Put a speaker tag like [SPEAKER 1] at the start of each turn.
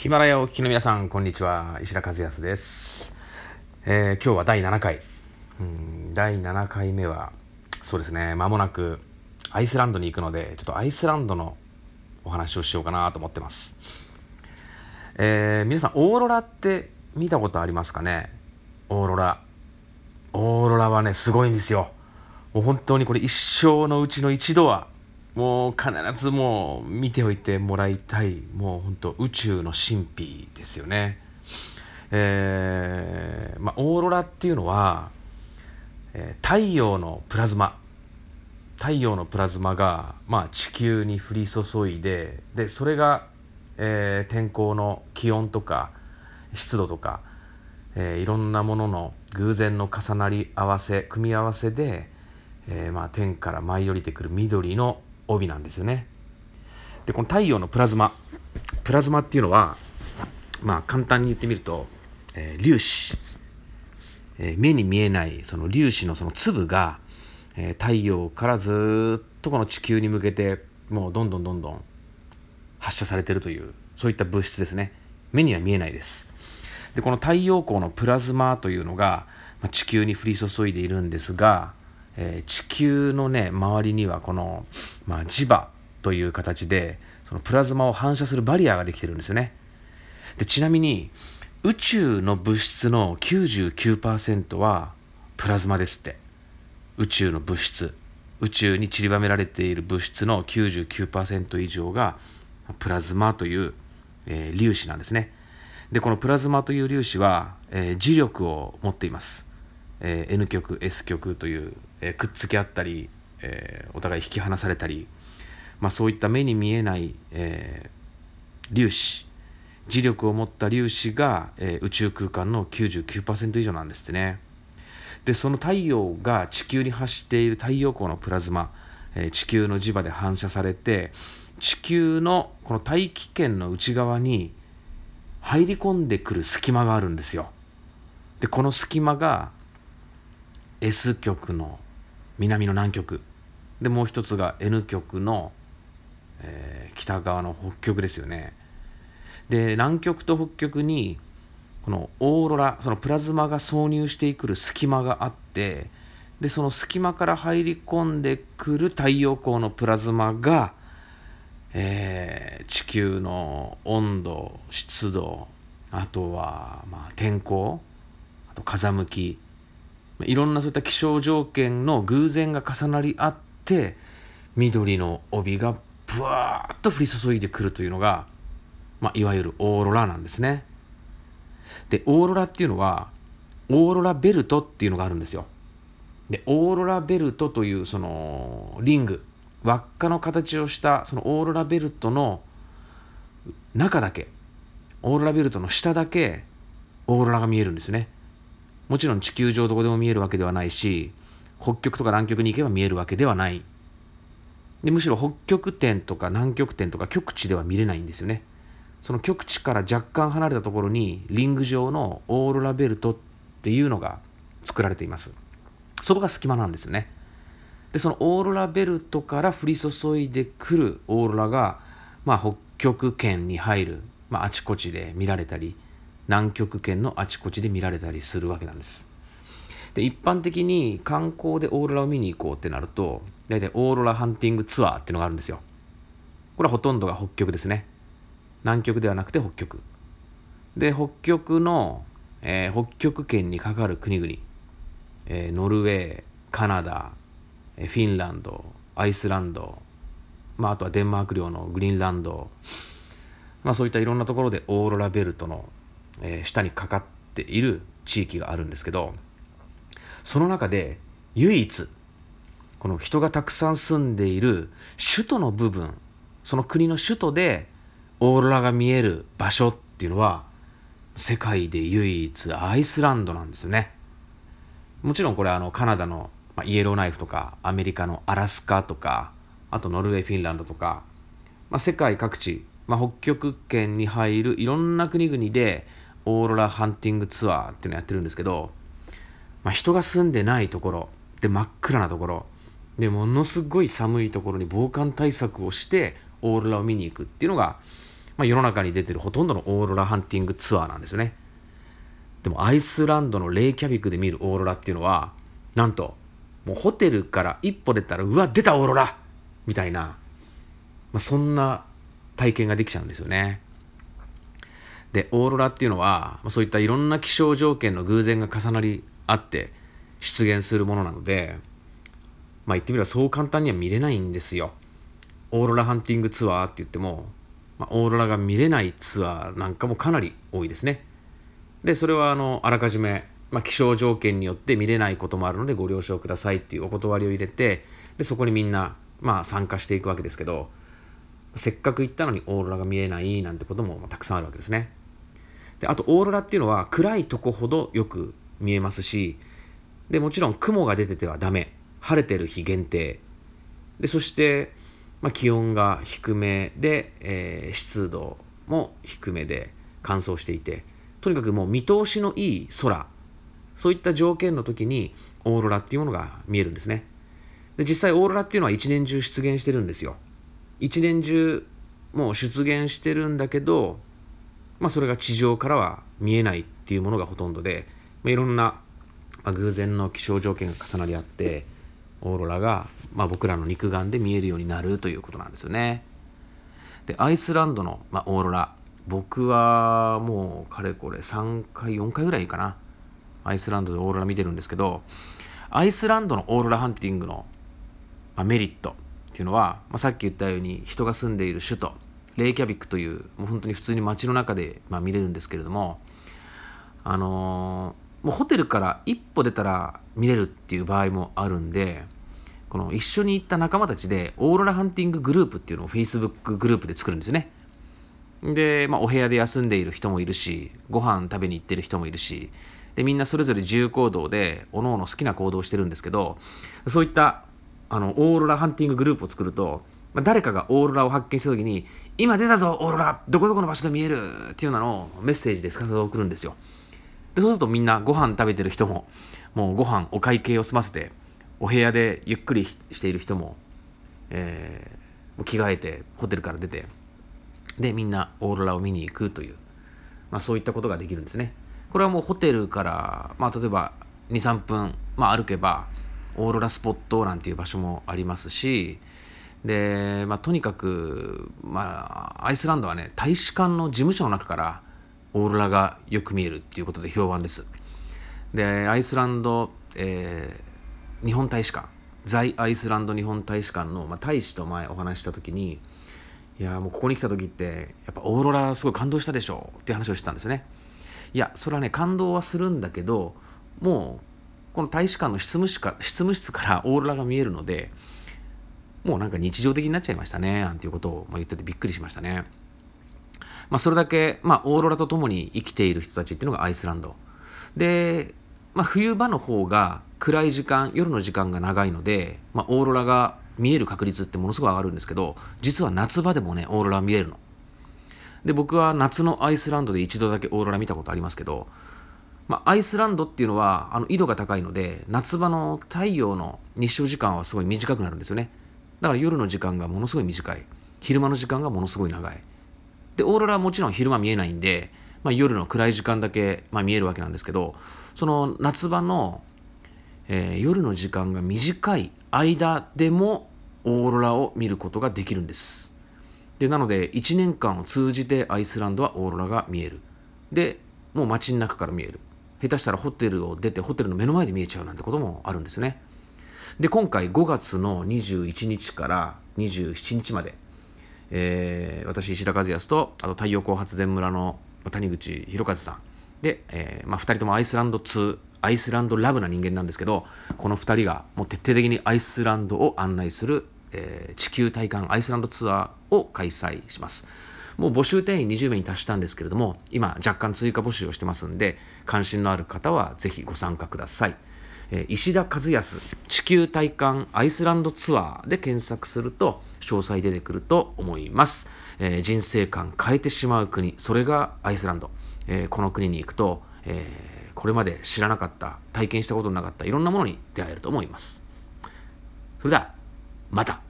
[SPEAKER 1] ヒマラヤをお聞きの皆さん、こんにちは。石田和康です。えー、今日は第7回。うん、第7回目は、そうですね、間もなくアイスランドに行くので、ちょっとアイスランドのお話をしようかなと思ってます。えー、皆さん、オーロラって見たことありますかね？オーロラ。オーロラはね、すごいんですよ。もう本当にこれ一生のうちの一度はもう必ずもう見ておいてもらいたいもう本当宇宙の神秘ですよね。えーまあ、オーロラっていうのは、えー、太陽のプラズマ太陽のプラズマが、まあ、地球に降り注いででそれが、えー、天候の気温とか湿度とか、えー、いろんなものの偶然の重なり合わせ組み合わせで、えーまあ、天から舞い降りてくる緑の帯なんですよね。でこの太陽のプラズマプラズマっていうのはまあ簡単に言ってみると、えー、粒子、えー、目に見えないその粒子のその粒が、えー、太陽からずっとこの地球に向けてもうどんどんどんどん発射されてるというそういった物質ですね。目には見えないです。でこの太陽光のプラズマというのが、まあ、地球に降り注いでいるんですがえー、地球のね周りにはこの、まあ、磁場という形でそのプラズマを反射するバリアができてるんですよね。でちなみに宇宙の物質の99%はプラズマですって。宇宙の物質。宇宙に散りばめられている物質の99%以上がプラズマという、えー、粒子なんですね。でこのプラズマという粒子は、えー、磁力を持っています。えー、N 極 S 極という、えー、くっつき合ったり、えー、お互い引き離されたり、まあ、そういった目に見えない、えー、粒子磁力を持った粒子が、えー、宇宙空間の99%以上なんですってね。でその太陽が地球に発している太陽光のプラズマ、えー、地球の磁場で反射されて地球のこの大気圏の内側に入り込んでくる隙間があるんですよ。でこの隙間が S 極の南の南極。でもう一つが N 極の、えー、北側の北極ですよね。で南極と北極にこのオーロラそのプラズマが挿入してくる隙間があってでその隙間から入り込んでくる太陽光のプラズマが、えー、地球の温度湿度あとは、まあ、天候あと風向きいろんなそういった気象条件の偶然が重なり合って緑の帯がブワーッと降り注いでくるというのが、まあ、いわゆるオーロラなんですね。でオーロラっていうのはオーロラベルトっていうのがあるんですよ。でオーロラベルトというそのリング輪っかの形をしたそのオーロラベルトの中だけオーロラベルトの下だけオーロラが見えるんですよね。もちろん地球上どこでも見えるわけではないし北極とか南極に行けば見えるわけではない。でむしろ北極点とか南極点とか極地では見れないんですよね。その極地から若干離れたところにリング状のオーロラベルトっていうのが作られています。そこが隙間なんですよね。でそのオーロラベルトから降り注いでくるオーロラが、まあ、北極圏に入る、まあ、あちこちで見られたり南極圏のあちこちで見られたりするわけなんです。で一般的に観光でオーロラを見に行こうってなると大体オーロラハンティングツアーっていうのがあるんですよ。これはほとんどが北極ですね。南極ではなくて北極。で北極の、えー、北極圏にかかる国々、えー、ノルウェーカナダ、えー、フィンランドアイスランド、まあ、あとはデンマーク領のグリーンランド、まあ、そういったいろんなところでオーロラベルトのえー、下にかかっている地域があるんですけどその中で唯一この人がたくさん住んでいる首都の部分その国の首都でオーロラが見える場所っていうのは世界で唯一アイスランドなんですよね。もちろんこれあのカナダのイエローナイフとかアメリカのアラスカとかあとノルウェーフィンランドとか、まあ、世界各地、まあ、北極圏に入るいろんな国々でオーロラハンティングツアーっていうのやってるんですけど、まあ、人が住んでないところで真っ暗なところでものすごい寒いところに防寒対策をしてオーロラを見に行くっていうのが、まあ、世の中に出てるほとんどのオーロラハンティングツアーなんですよね。でもアイスランドのレイキャビクで見るオーロラっていうのはなんともうホテルから一歩出たらうわ出たオーロラみたいな、まあ、そんな体験ができちゃうんですよね。でオーロラっていうのはそういったいろんな気象条件の偶然が重なり合って出現するものなのでまあ言ってみればそう簡単には見れないんですよ。オーロラハンティングツアーって言っても、まあ、オーロラが見れないツアーなんかもかなり多いですね。でそれはあのあらかじめ、まあ、気象条件によって見れないこともあるのでご了承くださいっていうお断りを入れてでそこにみんな、まあ、参加していくわけですけどせっかく行ったのにオーロラが見えないなんてこともたくさんあるわけですね。であとオーロラっていうのは暗いとこほどよく見えますしでもちろん雲が出ててはダメ。晴れてる日限定。でそして、まあ、気温が低めで、えー、湿度も低めで乾燥していてとにかくもう見通しのいい空。そういった条件の時にオーロラっていうものが見えるんですね。で実際オーロラっていうのは一年中出現してるんですよ。一年中もう出現してるんだけどまあ、それが地上からは見えないっていうものがほとんどで、まあ、いろんな、まあ、偶然の気象条件が重なり合ってオーロラが、まあ、僕らの肉眼で見えるようになるということなんですよね。でアイスランドの、まあ、オーロラ僕はもうかれこれ3回4回ぐらいかなアイスランドでオーロラ見てるんですけどアイスランドのオーロラハンティングの、まあ、メリットっていうのは、まあ、さっき言ったように人が住んでいる首都レイキャビックというもう本当に普通に街の中で、まあ、見れるんですけれどもあのー、もうホテルから一歩出たら見れるっていう場合もあるんでこの一緒に行った仲間たちでオーロラハンティンググループっていうのを Facebook グループで作るんですよね。で、まあ、お部屋で休んでいる人もいるしご飯食べに行ってる人もいるしでみんなそれぞれ自由行動でおのおの好きな行動をしてるんですけどそういったあのオーロラハンティンググループを作るとまあ、誰かがオーロラを発見した時に今出たぞオーロラどこどこの場所で見えるっていうのをメッセージですかさず送るんですよ。でそうするとみんなご飯食べてる人ももうご飯お会計を済ませてお部屋でゆっくりしている人も、えー、着替えてホテルから出てでみんなオーロラを見に行くという、まあ、そういったことができるんですね。これはもうホテルから、まあ、例えば23分、まあ、歩けばオーロラスポットなんていう場所もありますしで、まあ、とにかく、まあ、アイスランドはね大使館の事務所の中からオーロラがよく見えるっていうことで評判です。でアイスランド、えー、日本大使館在アイスランド日本大使館の、まあ、大使と前お話した時にいやもうここに来た時ってやっぱオーロラすごい感動したでしょっていう話をしてたんですよね。いやそれはね感動はするんだけどもうこの大使館の執務室か執務室からオーロラが見えるのでもうなんか日常的になっちゃいましたね、なんていうことを言っててびっくりしましたね。まあ、それだけ、まあ、オーロラと共に生きている人たちっていうのがアイスランド。で、まあ、冬場の方が暗い時間、夜の時間が長いので、まあ、オーロラが見える確率ってものすごい上がるんですけど、実は夏場でもね、オーロラ見れるの。で、僕は夏のアイスランドで一度だけオーロラ見たことありますけど、まあ、アイスランドっていうのはあの緯度が高いので夏場の太陽の日照時間はすごい短くなるんですよねだから夜の時間がものすごい短い。昼間の時間がものすごい長い。でオーロラはもちろん昼間見えないんで、まあ、夜の暗い時間だけ、まあ、見えるわけなんですけどその夏場の、えー、夜の時間が短い間でもオーロラを見ることができるんです。でなので1年間を通じてアイスランドはオーロラが見える。でもう街の中から見える。下手したらホテルを出てホテルの目の前で見えちゃうなんてこともあるんですよね。で今回5月の21日から27日まで、えー、私石田和康とあと太陽光発電村の谷口博和さん。で、えーまあ、2人ともアイスランド2アイスランドラブな人間なんですけどこの2人がもう徹底的にアイスランドを案内する、えー、地球体感アイスランドツアーを開催します。もう募集定員20名に達したんですけれども今若干追加募集をしてますんで関心のある方はぜひご参加ください。え石田和康地球体感アイスランドツアーで検索すると詳細出てくると思います、え、人生観変えてしまう国それがアイスランド、え、この国に行くと、え、これまで知らなかった体験したことのなかったいろんなものに出会えると思います。それではまた。